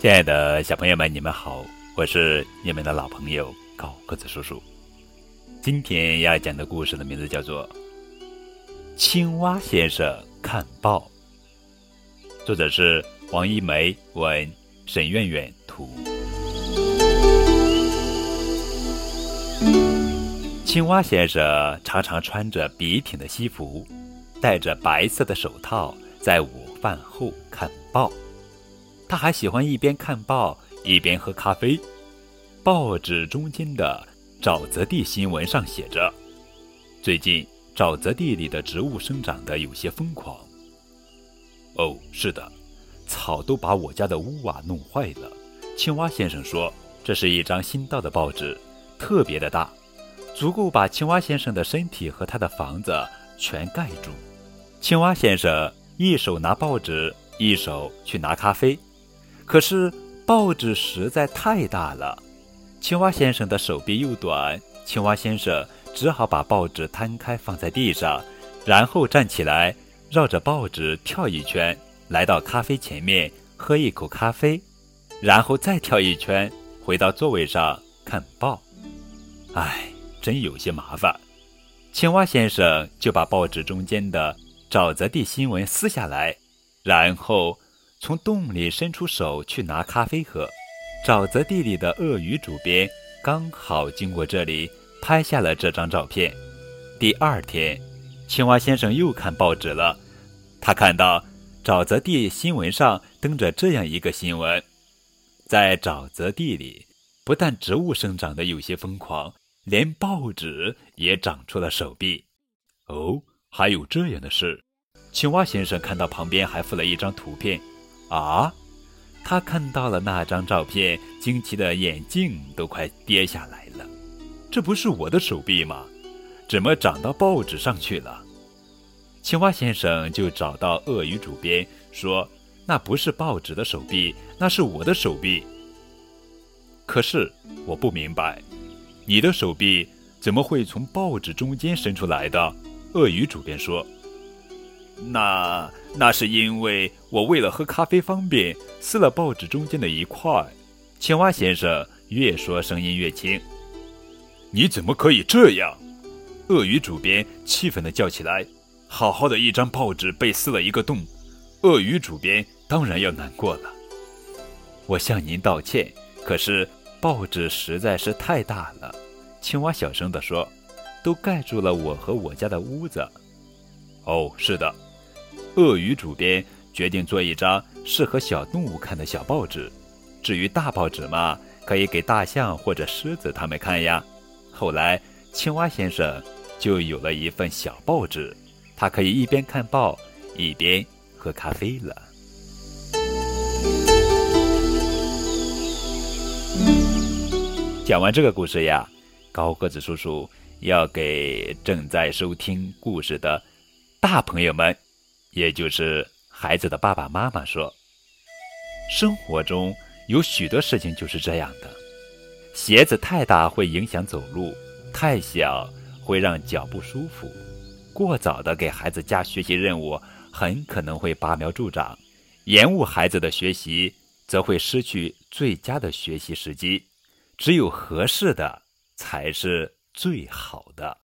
亲爱的小朋友们，你们好，我是你们的老朋友高个子叔叔。今天要讲的故事的名字叫做《青蛙先生看报》，作者是王一梅，文沈苑苑图。青蛙先生常常穿着笔挺的西服，戴着白色的手套，在午饭后看报。他还喜欢一边看报一边喝咖啡。报纸中间的沼泽地新闻上写着：“最近沼泽地里的植物生长得有些疯狂。”哦，是的，草都把我家的屋瓦弄坏了。青蛙先生说：“这是一张新到的报纸，特别的大，足够把青蛙先生的身体和他的房子全盖住。”青蛙先生一手拿报纸，一手去拿咖啡。可是报纸实在太大了，青蛙先生的手臂又短，青蛙先生只好把报纸摊开放在地上，然后站起来绕着报纸跳一圈，来到咖啡前面喝一口咖啡，然后再跳一圈回到座位上看报。唉，真有些麻烦。青蛙先生就把报纸中间的沼泽地新闻撕下来，然后。从洞里伸出手去拿咖啡喝，沼泽地里的鳄鱼主编刚好经过这里，拍下了这张照片。第二天，青蛙先生又看报纸了，他看到沼泽地新闻上登着这样一个新闻：在沼泽地里，不但植物生长得有些疯狂，连报纸也长出了手臂。哦，还有这样的事！青蛙先生看到旁边还附了一张图片。啊！他看到了那张照片，惊奇的眼镜都快跌下来了。这不是我的手臂吗？怎么长到报纸上去了？青蛙先生就找到鳄鱼主编，说：“那不是报纸的手臂，那是我的手臂。可是我不明白，你的手臂怎么会从报纸中间伸出来的？”鳄鱼主编说。那那是因为我为了喝咖啡方便，撕了报纸中间的一块。青蛙先生越说声音越轻。你怎么可以这样？鳄鱼主编气愤地叫起来。好好的一张报纸被撕了一个洞，鳄鱼主编当然要难过了。我向您道歉，可是报纸实在是太大了。青蛙小声地说：“都盖住了我和我家的屋子。”哦，是的。鳄鱼主编决定做一张适合小动物看的小报纸，至于大报纸嘛，可以给大象或者狮子他们看呀。后来，青蛙先生就有了一份小报纸，他可以一边看报一边喝咖啡了。讲完这个故事呀，高个子叔叔要给正在收听故事的大朋友们。也就是孩子的爸爸妈妈说：“生活中有许多事情就是这样的，鞋子太大会影响走路，太小会让脚不舒服，过早的给孩子加学习任务很可能会拔苗助长，延误孩子的学习则会失去最佳的学习时机。只有合适的才是最好的。”